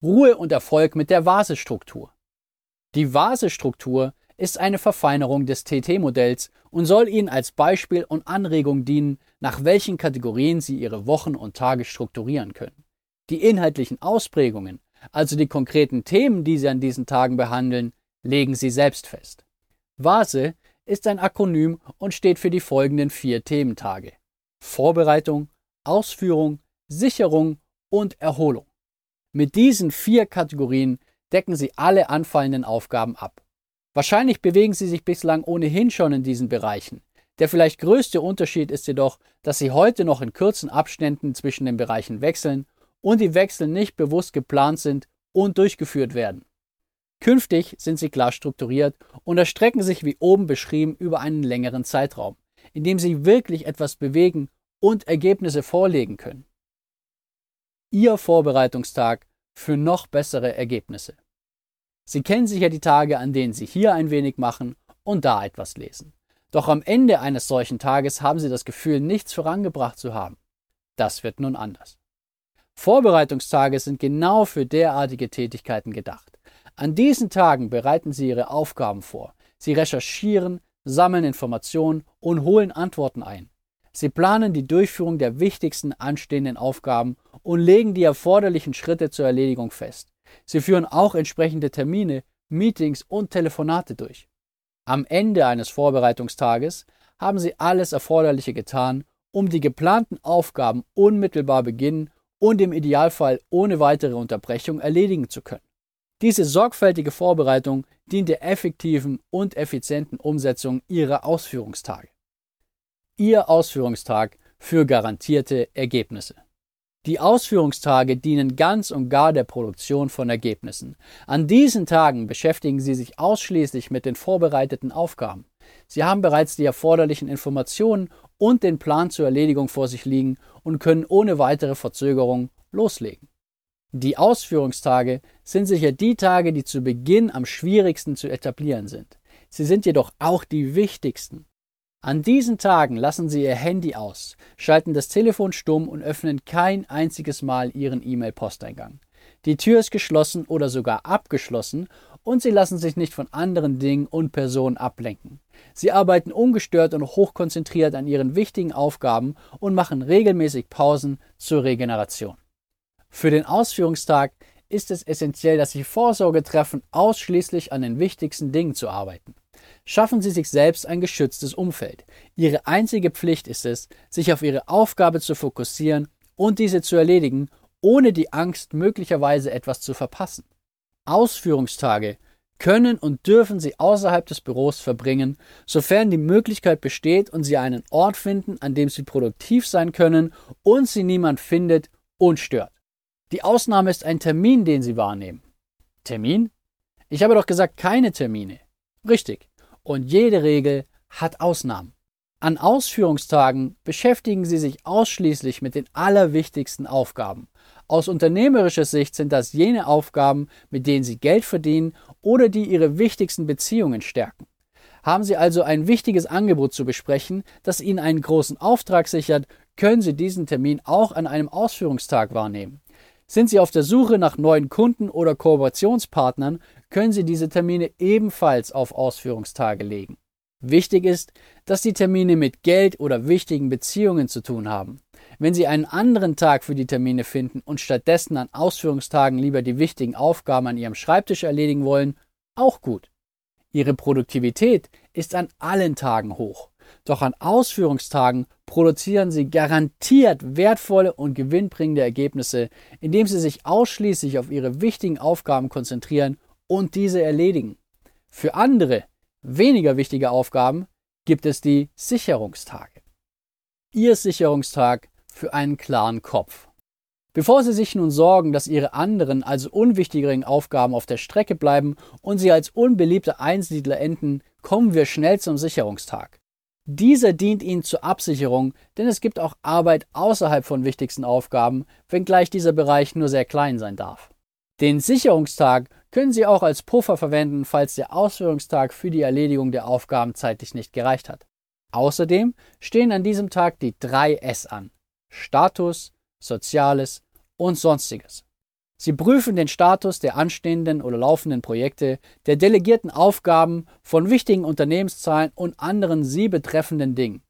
Ruhe und Erfolg mit der Vasestruktur. Die Vasestruktur ist eine Verfeinerung des TT-Modells und soll Ihnen als Beispiel und Anregung dienen, nach welchen Kategorien Sie Ihre Wochen und Tage strukturieren können. Die inhaltlichen Ausprägungen, also die konkreten Themen, die Sie an diesen Tagen behandeln, legen Sie selbst fest. Vase ist ein Akronym und steht für die folgenden vier Thementage. Vorbereitung, Ausführung, Sicherung und Erholung. Mit diesen vier Kategorien decken Sie alle anfallenden Aufgaben ab. Wahrscheinlich bewegen Sie sich bislang ohnehin schon in diesen Bereichen. Der vielleicht größte Unterschied ist jedoch, dass Sie heute noch in kurzen Abständen zwischen den Bereichen wechseln und die Wechsel nicht bewusst geplant sind und durchgeführt werden. Künftig sind sie klar strukturiert und erstrecken sich wie oben beschrieben über einen längeren Zeitraum, in dem Sie wirklich etwas bewegen und Ergebnisse vorlegen können. Ihr Vorbereitungstag für noch bessere Ergebnisse. Sie kennen sicher die Tage, an denen Sie hier ein wenig machen und da etwas lesen. Doch am Ende eines solchen Tages haben Sie das Gefühl, nichts vorangebracht zu haben. Das wird nun anders. Vorbereitungstage sind genau für derartige Tätigkeiten gedacht. An diesen Tagen bereiten Sie Ihre Aufgaben vor. Sie recherchieren, sammeln Informationen und holen Antworten ein. Sie planen die Durchführung der wichtigsten anstehenden Aufgaben und legen die erforderlichen Schritte zur Erledigung fest. Sie führen auch entsprechende Termine, Meetings und Telefonate durch. Am Ende eines Vorbereitungstages haben Sie alles Erforderliche getan, um die geplanten Aufgaben unmittelbar beginnen und im Idealfall ohne weitere Unterbrechung erledigen zu können. Diese sorgfältige Vorbereitung dient der effektiven und effizienten Umsetzung Ihrer Ausführungstage. Ihr Ausführungstag für garantierte Ergebnisse. Die Ausführungstage dienen ganz und gar der Produktion von Ergebnissen. An diesen Tagen beschäftigen Sie sich ausschließlich mit den vorbereiteten Aufgaben. Sie haben bereits die erforderlichen Informationen und den Plan zur Erledigung vor sich liegen und können ohne weitere Verzögerung loslegen. Die Ausführungstage sind sicher die Tage, die zu Beginn am schwierigsten zu etablieren sind. Sie sind jedoch auch die wichtigsten. An diesen Tagen lassen Sie Ihr Handy aus, schalten das Telefon stumm und öffnen kein einziges Mal Ihren E-Mail-Posteingang. Die Tür ist geschlossen oder sogar abgeschlossen und Sie lassen sich nicht von anderen Dingen und Personen ablenken. Sie arbeiten ungestört und hochkonzentriert an Ihren wichtigen Aufgaben und machen regelmäßig Pausen zur Regeneration. Für den Ausführungstag ist es essentiell, dass Sie Vorsorge treffen, ausschließlich an den wichtigsten Dingen zu arbeiten. Schaffen Sie sich selbst ein geschütztes Umfeld. Ihre einzige Pflicht ist es, sich auf Ihre Aufgabe zu fokussieren und diese zu erledigen, ohne die Angst, möglicherweise etwas zu verpassen. Ausführungstage können und dürfen Sie außerhalb des Büros verbringen, sofern die Möglichkeit besteht und Sie einen Ort finden, an dem Sie produktiv sein können und Sie niemand findet und stört. Die Ausnahme ist ein Termin, den Sie wahrnehmen. Termin? Ich habe doch gesagt keine Termine. Richtig. Und jede Regel hat Ausnahmen. An Ausführungstagen beschäftigen Sie sich ausschließlich mit den allerwichtigsten Aufgaben. Aus unternehmerischer Sicht sind das jene Aufgaben, mit denen Sie Geld verdienen oder die Ihre wichtigsten Beziehungen stärken. Haben Sie also ein wichtiges Angebot zu besprechen, das Ihnen einen großen Auftrag sichert, können Sie diesen Termin auch an einem Ausführungstag wahrnehmen. Sind Sie auf der Suche nach neuen Kunden oder Kooperationspartnern, können Sie diese Termine ebenfalls auf Ausführungstage legen. Wichtig ist, dass die Termine mit Geld oder wichtigen Beziehungen zu tun haben. Wenn Sie einen anderen Tag für die Termine finden und stattdessen an Ausführungstagen lieber die wichtigen Aufgaben an Ihrem Schreibtisch erledigen wollen, auch gut. Ihre Produktivität ist an allen Tagen hoch. Doch an Ausführungstagen produzieren Sie garantiert wertvolle und gewinnbringende Ergebnisse, indem Sie sich ausschließlich auf Ihre wichtigen Aufgaben konzentrieren und diese erledigen. Für andere, weniger wichtige Aufgaben gibt es die Sicherungstage. Ihr Sicherungstag für einen klaren Kopf. Bevor Sie sich nun sorgen, dass Ihre anderen, also unwichtigeren Aufgaben auf der Strecke bleiben und Sie als unbeliebte Einsiedler enden, kommen wir schnell zum Sicherungstag. Dieser dient Ihnen zur Absicherung, denn es gibt auch Arbeit außerhalb von wichtigsten Aufgaben, wenngleich dieser Bereich nur sehr klein sein darf. Den Sicherungstag können Sie auch als Puffer verwenden, falls der Ausführungstag für die Erledigung der Aufgaben zeitlich nicht gereicht hat. Außerdem stehen an diesem Tag die drei S an. Status, Soziales und Sonstiges. Sie prüfen den Status der anstehenden oder laufenden Projekte, der delegierten Aufgaben, von wichtigen Unternehmenszahlen und anderen Sie betreffenden Dingen.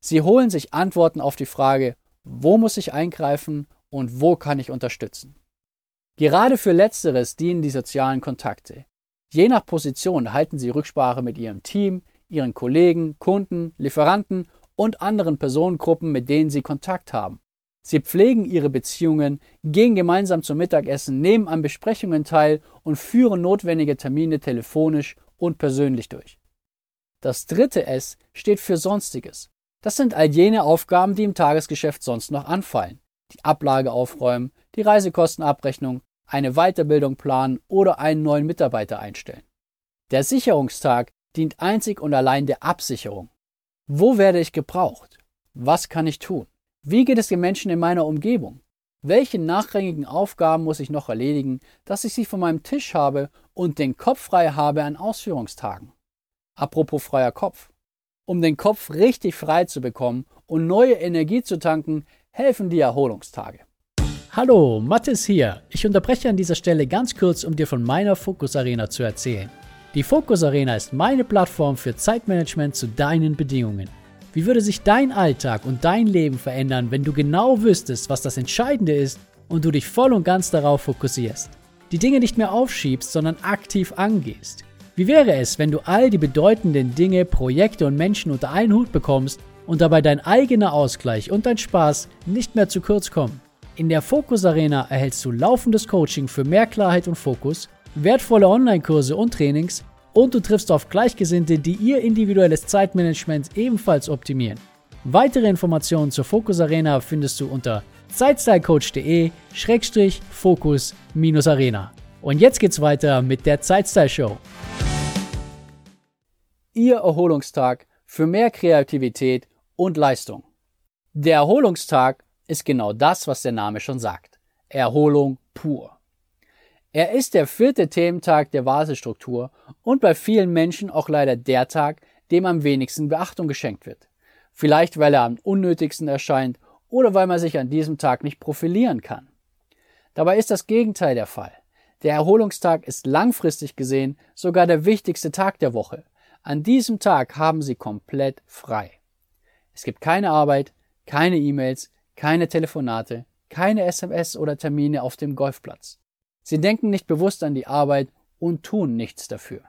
Sie holen sich Antworten auf die Frage, wo muss ich eingreifen und wo kann ich unterstützen. Gerade für Letzteres dienen die sozialen Kontakte. Je nach Position halten Sie Rücksprache mit Ihrem Team, Ihren Kollegen, Kunden, Lieferanten und anderen Personengruppen, mit denen Sie Kontakt haben. Sie pflegen ihre Beziehungen, gehen gemeinsam zum Mittagessen, nehmen an Besprechungen teil und führen notwendige Termine telefonisch und persönlich durch. Das dritte S steht für Sonstiges. Das sind all jene Aufgaben, die im Tagesgeschäft sonst noch anfallen. Die Ablage aufräumen, die Reisekostenabrechnung, eine Weiterbildung planen oder einen neuen Mitarbeiter einstellen. Der Sicherungstag dient einzig und allein der Absicherung. Wo werde ich gebraucht? Was kann ich tun? Wie geht es den Menschen in meiner Umgebung? Welche nachrangigen Aufgaben muss ich noch erledigen, dass ich sie von meinem Tisch habe und den Kopf frei habe an Ausführungstagen? Apropos freier Kopf. Um den Kopf richtig frei zu bekommen und neue Energie zu tanken, helfen die Erholungstage. Hallo, Mathis hier. Ich unterbreche an dieser Stelle ganz kurz, um dir von meiner Fokus Arena zu erzählen. Die Fokus Arena ist meine Plattform für Zeitmanagement zu deinen Bedingungen. Wie würde sich dein Alltag und dein Leben verändern, wenn du genau wüsstest, was das Entscheidende ist und du dich voll und ganz darauf fokussierst? Die Dinge nicht mehr aufschiebst, sondern aktiv angehst. Wie wäre es, wenn du all die bedeutenden Dinge, Projekte und Menschen unter einen Hut bekommst und dabei dein eigener Ausgleich und dein Spaß nicht mehr zu kurz kommen? In der Fokus Arena erhältst du laufendes Coaching für mehr Klarheit und Fokus, wertvolle Online-Kurse und Trainings und du triffst auf Gleichgesinnte, die ihr individuelles Zeitmanagement ebenfalls optimieren. Weitere Informationen zur Focus Arena findest du unter zeitstylecoach.de-focus-arena. Und jetzt geht's weiter mit der Zeitstyle Show. Ihr Erholungstag für mehr Kreativität und Leistung. Der Erholungstag ist genau das, was der Name schon sagt. Erholung pur. Er ist der vierte Thementag der Vasestruktur und bei vielen Menschen auch leider der Tag, dem am wenigsten Beachtung geschenkt wird. Vielleicht weil er am unnötigsten erscheint oder weil man sich an diesem Tag nicht profilieren kann. Dabei ist das Gegenteil der Fall. Der Erholungstag ist langfristig gesehen sogar der wichtigste Tag der Woche. An diesem Tag haben Sie komplett frei. Es gibt keine Arbeit, keine E-Mails, keine Telefonate, keine SMS oder Termine auf dem Golfplatz. Sie denken nicht bewusst an die Arbeit und tun nichts dafür.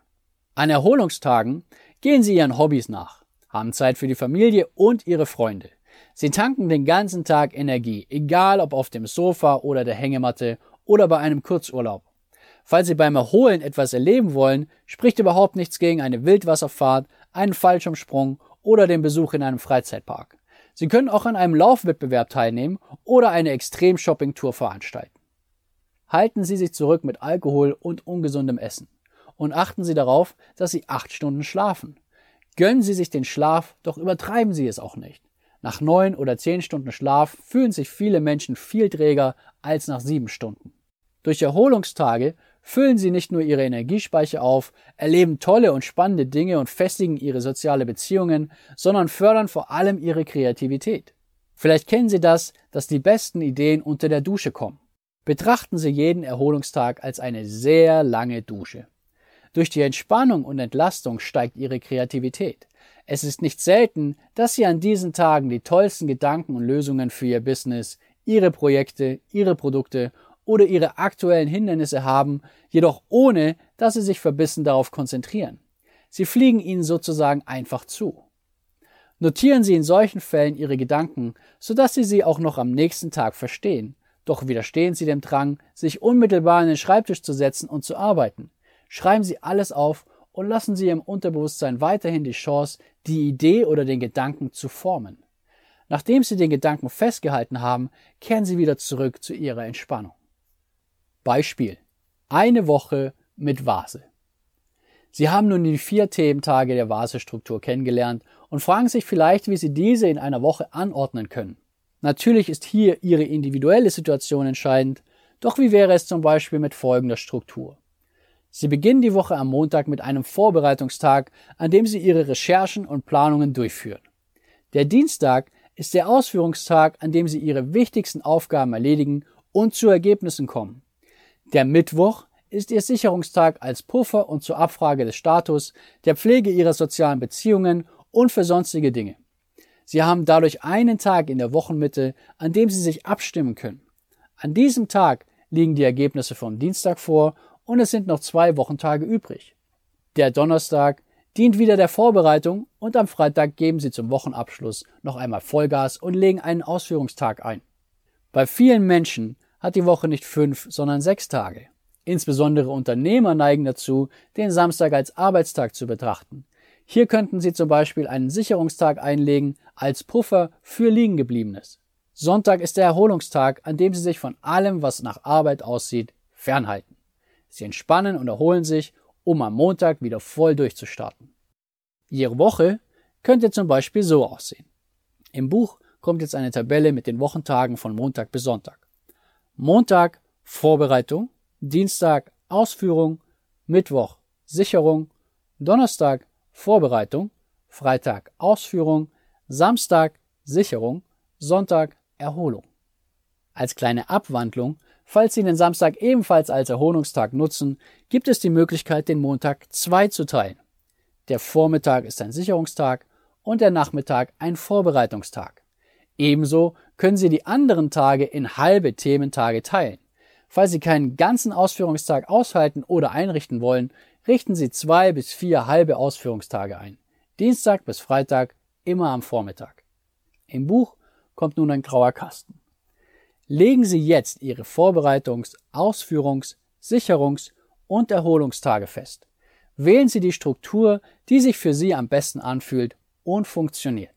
An Erholungstagen gehen sie ihren Hobbys nach, haben Zeit für die Familie und ihre Freunde. Sie tanken den ganzen Tag Energie, egal ob auf dem Sofa oder der Hängematte oder bei einem Kurzurlaub. Falls Sie beim Erholen etwas erleben wollen, spricht überhaupt nichts gegen eine Wildwasserfahrt, einen Fallschirmsprung oder den Besuch in einem Freizeitpark. Sie können auch an einem Laufwettbewerb teilnehmen oder eine Extrem-Shopping-Tour veranstalten. Halten Sie sich zurück mit Alkohol und ungesundem Essen. Und achten Sie darauf, dass Sie acht Stunden schlafen. Gönnen Sie sich den Schlaf, doch übertreiben Sie es auch nicht. Nach neun oder zehn Stunden Schlaf fühlen sich viele Menschen viel träger als nach sieben Stunden. Durch Erholungstage füllen sie nicht nur ihre Energiespeicher auf, erleben tolle und spannende Dinge und festigen ihre soziale Beziehungen, sondern fördern vor allem ihre Kreativität. Vielleicht kennen Sie das, dass die besten Ideen unter der Dusche kommen. Betrachten Sie jeden Erholungstag als eine sehr lange Dusche. Durch die Entspannung und Entlastung steigt Ihre Kreativität. Es ist nicht selten, dass Sie an diesen Tagen die tollsten Gedanken und Lösungen für Ihr Business, Ihre Projekte, Ihre Produkte oder Ihre aktuellen Hindernisse haben, jedoch ohne, dass Sie sich verbissen darauf konzentrieren. Sie fliegen Ihnen sozusagen einfach zu. Notieren Sie in solchen Fällen Ihre Gedanken, sodass Sie sie auch noch am nächsten Tag verstehen doch widerstehen Sie dem Drang, sich unmittelbar an den Schreibtisch zu setzen und zu arbeiten. Schreiben Sie alles auf und lassen Sie Ihrem Unterbewusstsein weiterhin die Chance, die Idee oder den Gedanken zu formen. Nachdem Sie den Gedanken festgehalten haben, kehren Sie wieder zurück zu Ihrer Entspannung. Beispiel. Eine Woche mit Vase. Sie haben nun die vier Thementage der Vasestruktur kennengelernt und fragen sich vielleicht, wie Sie diese in einer Woche anordnen können. Natürlich ist hier Ihre individuelle Situation entscheidend, doch wie wäre es zum Beispiel mit folgender Struktur? Sie beginnen die Woche am Montag mit einem Vorbereitungstag, an dem Sie Ihre Recherchen und Planungen durchführen. Der Dienstag ist der Ausführungstag, an dem Sie Ihre wichtigsten Aufgaben erledigen und zu Ergebnissen kommen. Der Mittwoch ist Ihr Sicherungstag als Puffer und zur Abfrage des Status, der Pflege Ihrer sozialen Beziehungen und für sonstige Dinge. Sie haben dadurch einen Tag in der Wochenmitte, an dem Sie sich abstimmen können. An diesem Tag liegen die Ergebnisse vom Dienstag vor und es sind noch zwei Wochentage übrig. Der Donnerstag dient wieder der Vorbereitung und am Freitag geben Sie zum Wochenabschluss noch einmal Vollgas und legen einen Ausführungstag ein. Bei vielen Menschen hat die Woche nicht fünf, sondern sechs Tage. Insbesondere Unternehmer neigen dazu, den Samstag als Arbeitstag zu betrachten. Hier könnten Sie zum Beispiel einen Sicherungstag einlegen als Puffer für Liegengebliebenes. Sonntag ist der Erholungstag, an dem Sie sich von allem, was nach Arbeit aussieht, fernhalten. Sie entspannen und erholen sich, um am Montag wieder voll durchzustarten. Ihre Woche könnte zum Beispiel so aussehen. Im Buch kommt jetzt eine Tabelle mit den Wochentagen von Montag bis Sonntag. Montag Vorbereitung, Dienstag Ausführung, Mittwoch Sicherung, Donnerstag Vorbereitung, Freitag Ausführung, Samstag Sicherung, Sonntag Erholung. Als kleine Abwandlung, falls Sie den Samstag ebenfalls als Erholungstag nutzen, gibt es die Möglichkeit, den Montag zwei zu teilen. Der Vormittag ist ein Sicherungstag und der Nachmittag ein Vorbereitungstag. Ebenso können Sie die anderen Tage in halbe Thementage teilen. Falls Sie keinen ganzen Ausführungstag aushalten oder einrichten wollen, richten Sie zwei bis vier halbe Ausführungstage ein. Dienstag bis Freitag immer am Vormittag. Im Buch kommt nun ein grauer Kasten. Legen Sie jetzt Ihre Vorbereitungs-, Ausführungs-, Sicherungs- und Erholungstage fest. Wählen Sie die Struktur, die sich für Sie am besten anfühlt und funktioniert.